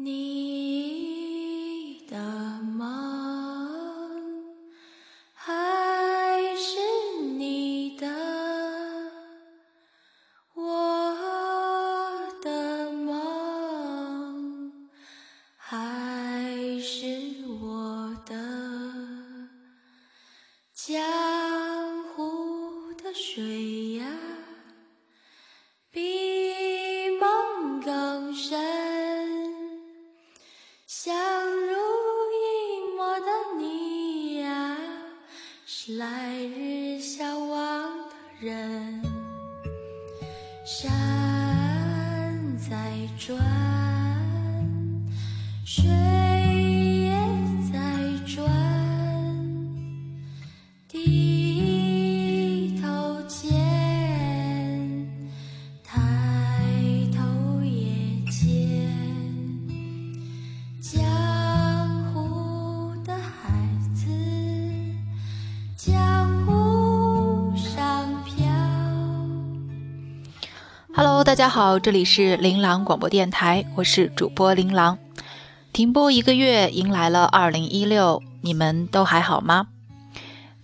你是来日相望的人。Hello，大家好，这里是琳琅广播电台，我是主播琳琅。停播一个月，迎来了二零一六，你们都还好吗？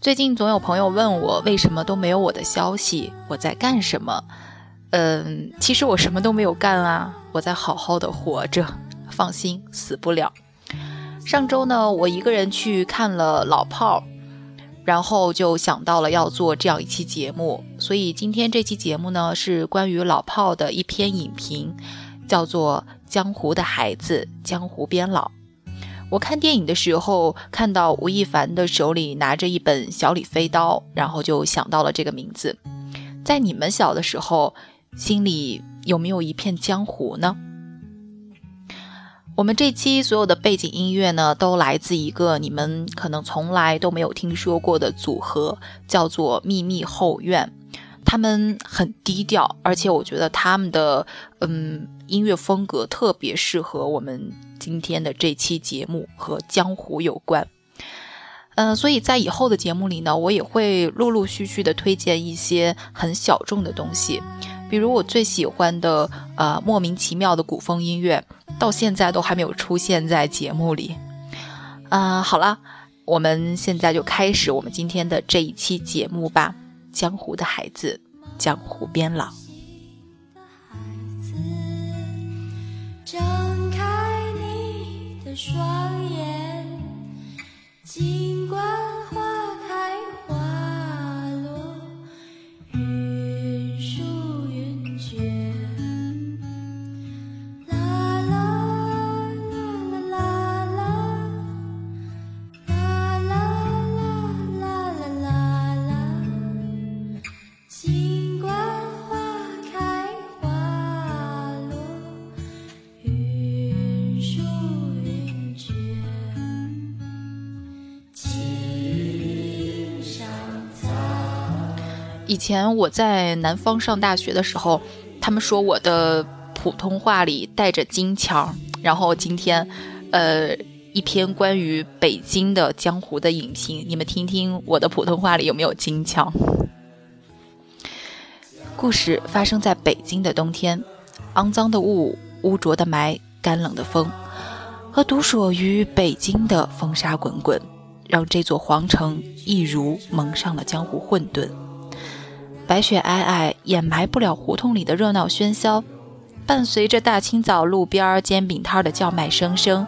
最近总有朋友问我，为什么都没有我的消息？我在干什么？嗯，其实我什么都没有干啊，我在好好的活着，放心，死不了。上周呢，我一个人去看了《老炮儿》，然后就想到了要做这样一期节目，所以今天这期节目呢是关于老炮的一篇影评，叫做《江湖的孩子，江湖边老》。我看电影的时候看到吴亦凡的手里拿着一本《小李飞刀》，然后就想到了这个名字。在你们小的时候，心里有没有一片江湖呢？我们这期所有的背景音乐呢，都来自一个你们可能从来都没有听说过的组合，叫做秘密后院。他们很低调，而且我觉得他们的嗯音乐风格特别适合我们今天的这期节目，和江湖有关。嗯、所以在以后的节目里呢，我也会陆陆续续的推荐一些很小众的东西，比如我最喜欢的呃莫名其妙的古风音乐，到现在都还没有出现在节目里。啊、好了，我们现在就开始我们今天的这一期节目吧。江湖的孩子，江湖边老。睁开你的双眼，尽管以前我在南方上大学的时候，他们说我的普通话里带着京腔，然后今天，呃，一篇关于北京的江湖的影评，你们听听我的普通话里有没有京腔？故事发生在北京的冬天，肮脏的雾、污浊的霾、干冷的风，和独属于北京的风沙滚滚，让这座皇城一如蒙上了江湖混沌。白雪皑皑，掩埋不了胡同里的热闹喧嚣。伴随着大清早路边煎饼摊的叫卖声声，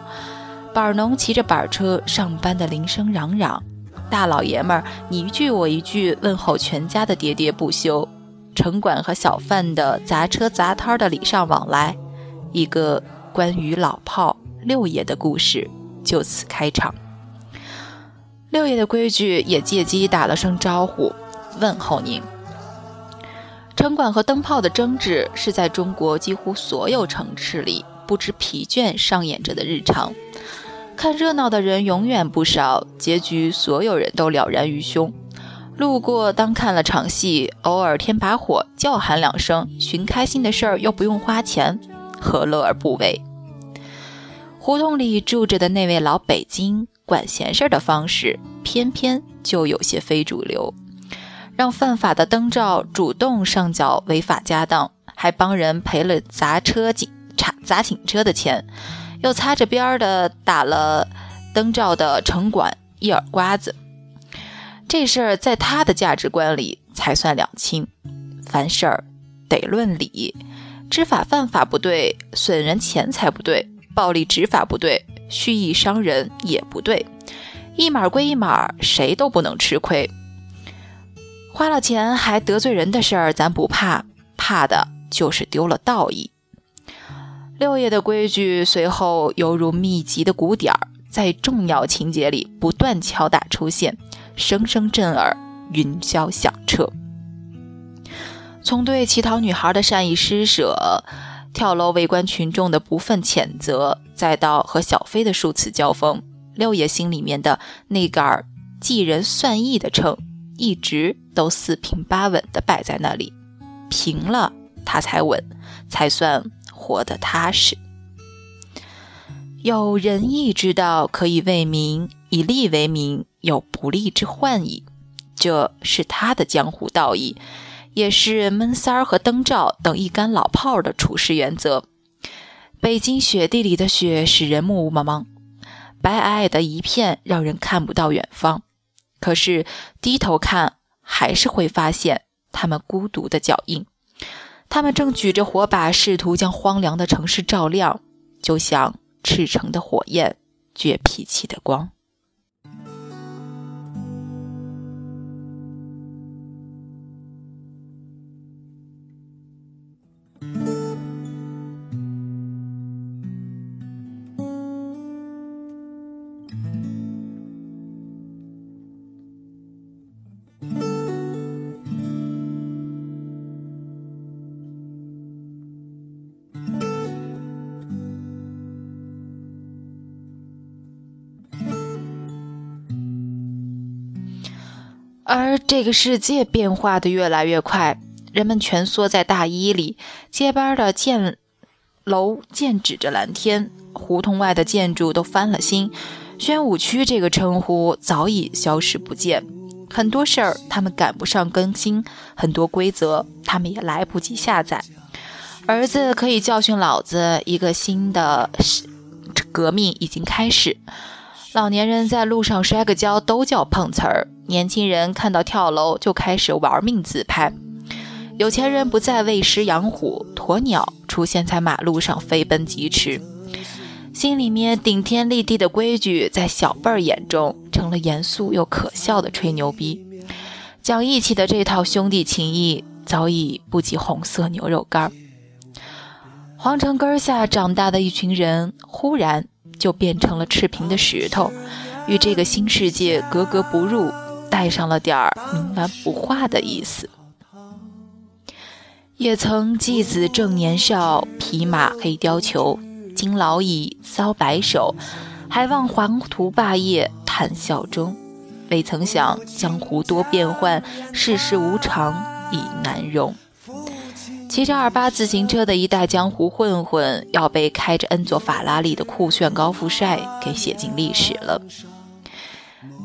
板农骑着板车上班的铃声嚷嚷，大老爷们儿你一句我一句问候全家的喋喋不休，城管和小贩的砸车砸摊的礼尚往来，一个关于老炮六爷的故事就此开场。六爷的规矩也借机打了声招呼，问候您。灯管和灯泡的争执是在中国几乎所有城市里不知疲倦上演着的日常。看热闹的人永远不少，结局所有人都了然于胸。路过当看了场戏，偶尔添把火，叫喊两声，寻开心的事儿又不用花钱，何乐而不为？胡同里住着的那位老北京管闲事儿的方式，偏偏就有些非主流。让犯法的灯罩主动上缴违法家当，还帮人赔了砸车警查砸警车的钱，又擦着边儿的打了灯罩的城管一耳刮子。这事儿在他的价值观里才算两清，凡事儿得论理，知法犯法不对，损人钱财不对，暴力执法不对，蓄意伤人也不对，一码归一码，谁都不能吃亏。花了钱还得罪人的事儿，咱不怕，怕的就是丢了道义。六爷的规矩随后犹如密集的鼓点儿，在重要情节里不断敲打出现，声声震耳，云霄响彻。从对乞讨女孩的善意施舍，跳楼围观群众的不忿谴责，再到和小飞的数次交锋，六爷心里面的那杆计人算义的秤，一直都四平八稳地摆在那里，平了他才稳，才算。活得踏实，有仁义之道可以为民，以利为民，有不利之患矣。这是他的江湖道义，也是闷三儿和灯罩等一干老炮儿的处事原则。北京雪地里的雪使人目茫茫，白皑皑的一片，让人看不到远方。可是低头看，还是会发现他们孤独的脚印。他们正举着火把，试图将荒凉的城市照亮，就像赤诚的火焰，倔脾气的光。而这个世界变化的越来越快，人们蜷缩在大衣里，街边的建楼剑指着蓝天，胡同外的建筑都翻了新，宣武区这个称呼早已消失不见。很多事儿他们赶不上更新，很多规则他们也来不及下载。儿子可以教训老子，一个新的革命已经开始。老年人在路上摔个跤都叫碰瓷儿，年轻人看到跳楼就开始玩命自拍。有钱人不再喂食养虎，鸵鸟出现在马路上飞奔疾驰。心里面顶天立地的规矩，在小辈儿眼中成了严肃又可笑的吹牛逼。讲义气的这套兄弟情谊，早已不及红色牛肉干。皇城根下长大的一群人，忽然。就变成了赤贫的石头，与这个新世界格格不入，带上了点儿冥顽不化的意思。也曾继子正年少，匹马黑貂裘，今老矣搔白首，还望黄图霸业叹笑中。未曾想江湖多变幻，世事无常已难容。骑着二八自行车的一代江湖混混，要被开着恩佐法拉利的酷炫高富帅给写进历史了。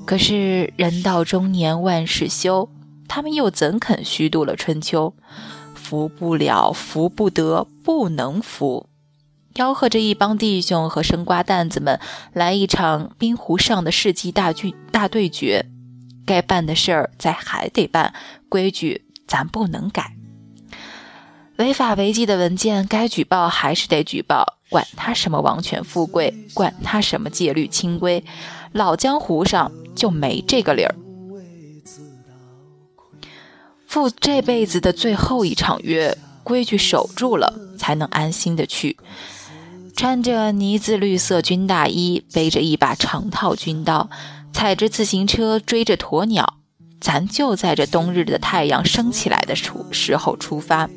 可是人到中年万事休，他们又怎肯虚度了春秋？服不了，服不得，不能服，吆喝着一帮弟兄和生瓜蛋子们来一场冰湖上的世纪大剧大对决。该办的事儿咱还得办，规矩咱不能改。违法违纪的文件该举报还是得举报，管他什么王权富贵，管他什么戒律清规，老江湖上就没这个理儿。赴这辈子的最后一场约，规矩守住了，才能安心的去。穿着呢子绿色军大衣，背着一把长套军刀，踩着自行车追着鸵鸟，咱就在这冬日的太阳升起来的出时候出发。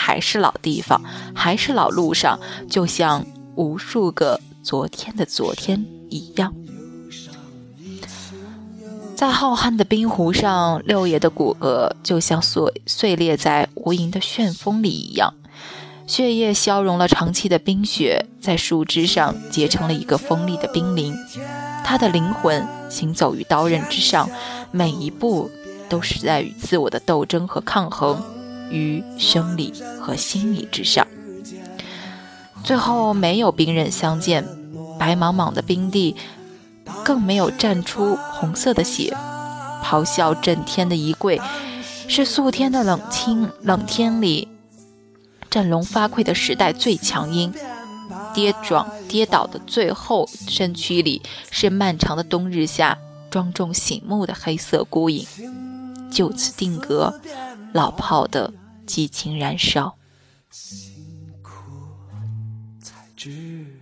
还是老地方，还是老路上，就像无数个昨天的昨天一样。在浩瀚的冰湖上，六爷的骨骼就像碎碎裂在无垠的旋风里一样，血液消融了长期的冰雪，在树枝上结成了一个锋利的冰凌。他的灵魂行走于刀刃之上，每一步都是在与自我的斗争和抗衡。于生理和心理之上，最后没有兵刃相见，白茫茫的冰地，更没有绽出红色的血。咆哮震天的一跪，是肃天的冷清冷天里，振聋发聩的时代最强音。跌撞跌倒的最后身躯里，是漫长的冬日下庄重醒目的黑色孤影。就此定格，老炮的激情燃烧。辛苦才知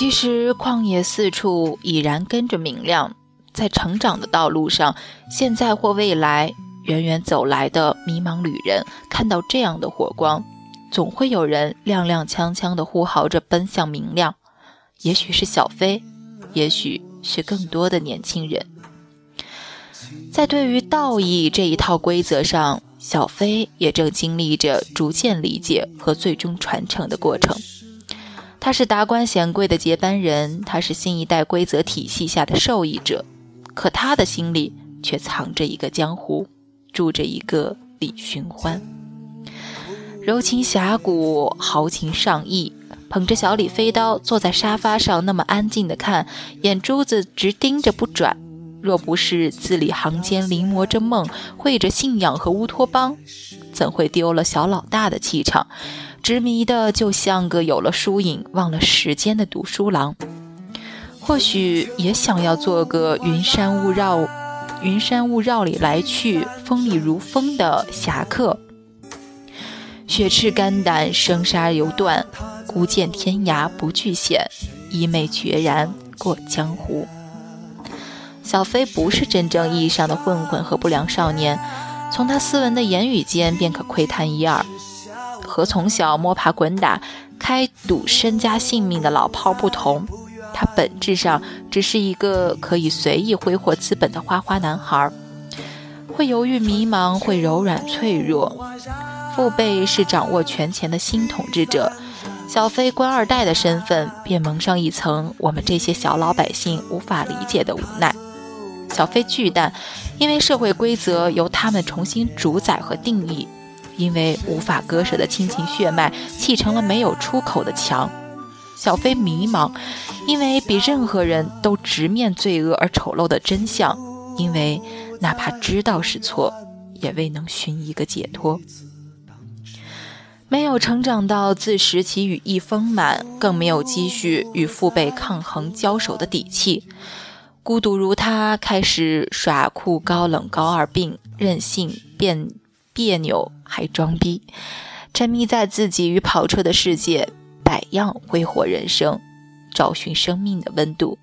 其实旷野四处已然跟着明亮，在成长的道路上，现在或未来，远远走来的迷茫旅人看到这样的火光，总会有人踉踉跄跄地呼号着奔向明亮。也许是小飞，也许是更多的年轻人，在对于道义这一套规则上，小飞也正经历着逐渐理解和最终传承的过程。他是达官显贵的接班人，他是新一代规则体系下的受益者，可他的心里却藏着一个江湖，住着一个李寻欢。柔情侠骨，豪情上亿，捧着小李飞刀坐在沙发上，那么安静的看，眼珠子直盯着不转。若不是字里行间临摹着梦，绘着信仰和乌托邦，怎会丢了小老大的气场？执迷的就像个有了疏影忘了时间的读书郎，或许也想要做个云山雾绕、云山雾绕里来去、风里如风的侠客，血赤肝胆，生杀犹断，孤剑天涯不惧险，一袂决然过江湖。小飞不是真正意义上的混混和不良少年，从他斯文的言语间便可窥探一二。和从小摸爬滚打、开赌身家性命的老炮不同，他本质上只是一个可以随意挥霍资本的花花男孩，会犹豫迷茫，会柔软脆弱。父辈是掌握权钱的新统治者，小飞官二代的身份便蒙上一层我们这些小老百姓无法理解的无奈。小飞巨蛋，因为社会规则由他们重新主宰和定义。因为无法割舍的亲情血脉砌成了没有出口的墙，小飞迷茫，因为比任何人都直面罪恶而丑陋的真相，因为哪怕知道是错，也未能寻一个解脱。没有成长到自食其羽翼丰满，更没有积蓄与父辈抗衡交手的底气。孤独如他，开始耍酷高冷高二病，任性变。别扭还装逼，沉迷在自己与跑车的世界，百样挥霍人生，找寻生命的温度。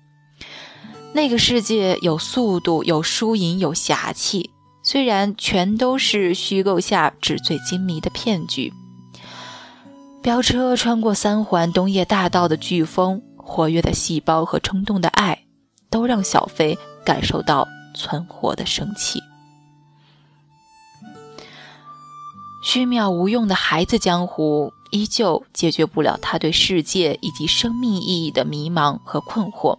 那个世界有速度，有输赢，有侠气，虽然全都是虚构下纸醉金迷的骗局。飙车穿过三环东叶大道的飓风，活跃的细胞和冲动的爱，都让小飞感受到存活的生气。虚渺无用的孩子江湖，依旧解决不了他对世界以及生命意义的迷茫和困惑。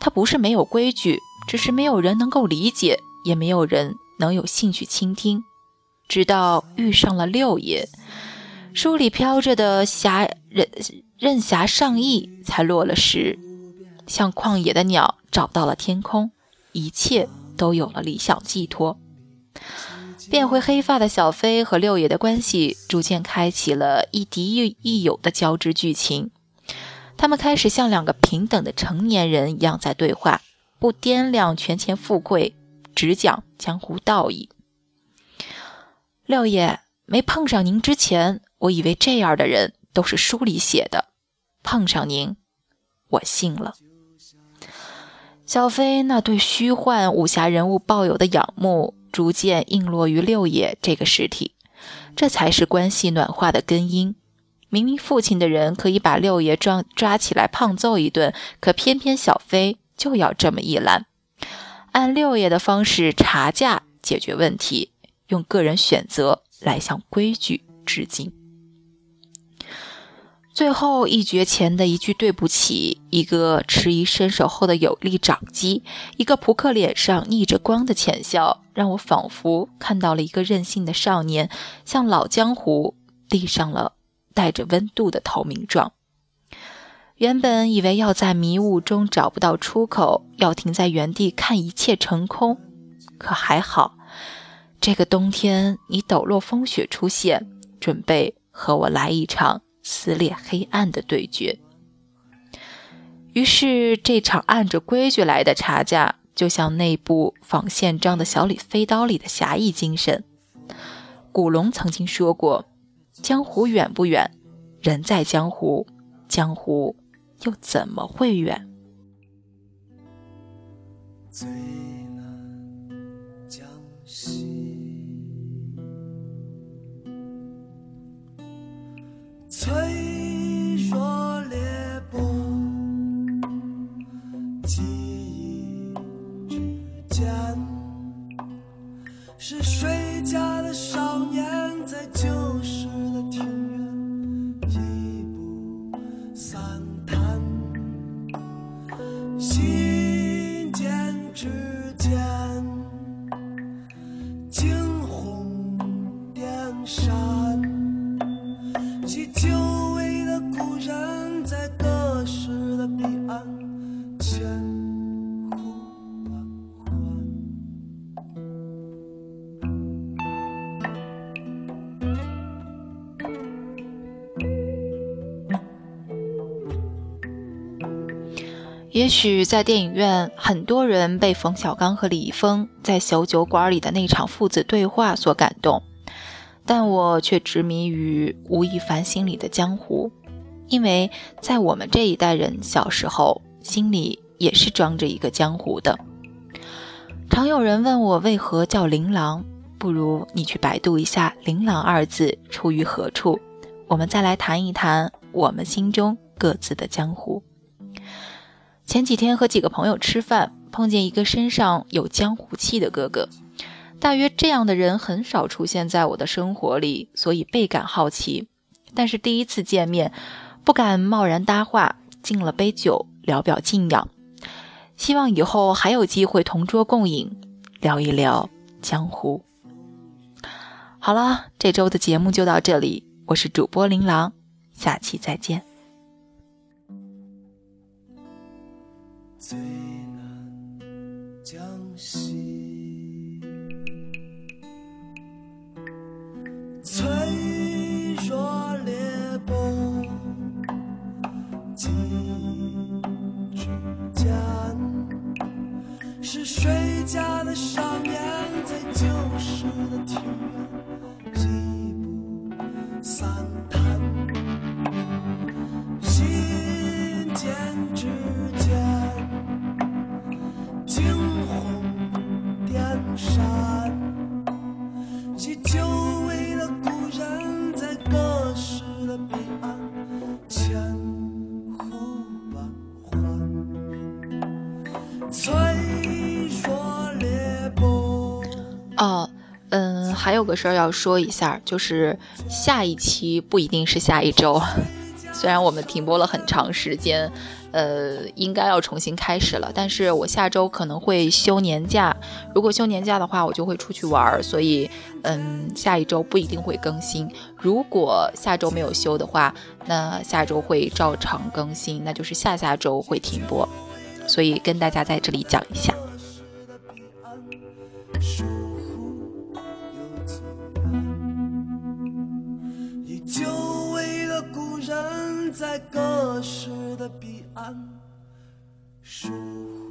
他不是没有规矩，只是没有人能够理解，也没有人能有兴趣倾听。直到遇上了六爷，书里飘着的侠任任侠上义才落了实，像旷野的鸟找到了天空，一切都有了理想寄托。变回黑发的小飞和六爷的关系逐渐开启了亦敌亦友的交织剧情。他们开始像两个平等的成年人一样在对话，不掂量权钱富贵，只讲江湖道义。六爷，没碰上您之前，我以为这样的人都是书里写的。碰上您，我信了。小飞那对虚幻武侠人物抱有的仰慕。逐渐映落于六爷这个实体，这才是关系暖化的根因。明明父亲的人可以把六爷抓抓起来胖揍一顿，可偏偏小飞就要这么一拦，按六爷的方式查价解决问题，用个人选择来向规矩致敬。最后一决前的一句对不起，一个迟疑伸手后的有力掌击，一个扑克脸上逆着光的浅笑，让我仿佛看到了一个任性的少年向老江湖递上了带着温度的投名状。原本以为要在迷雾中找不到出口，要停在原地看一切成空，可还好，这个冬天你抖落风雪出现，准备和我来一场。撕裂黑暗的对决。于是，这场按着规矩来的查价，就像那部仿宪章的小李飞刀里的侠义精神。古龙曾经说过：“江湖远不远？人在江湖，江湖又怎么会远？”脆弱裂波，记忆之间，是谁家的少也许在电影院，很多人被冯小刚和李易峰在小酒馆里的那场父子对话所感动，但我却执迷于吴亦凡心里的江湖，因为在我们这一代人小时候，心里也是装着一个江湖的。常有人问我为何叫琳琅，不如你去百度一下“琳琅”二字出于何处，我们再来谈一谈我们心中各自的江湖。前几天和几个朋友吃饭，碰见一个身上有江湖气的哥哥。大约这样的人很少出现在我的生活里，所以倍感好奇。但是第一次见面，不敢贸然搭话，敬了杯酒，聊表敬仰。希望以后还有机会同桌共饮，聊一聊江湖。好了，这周的节目就到这里，我是主播琳琅，下期再见。最难将息，哦，嗯，还有个事儿要说一下，就是下一期不一定是下一周，虽然我们停播了很长时间，呃，应该要重新开始了，但是我下周可能会休年假，如果休年假的话，我就会出去玩儿，所以，嗯，下一周不一定会更新。如果下周没有休的话，那下周会照常更新，那就是下下周会停播，所以跟大家在这里讲一下。在隔世的彼岸，疏忽又不见。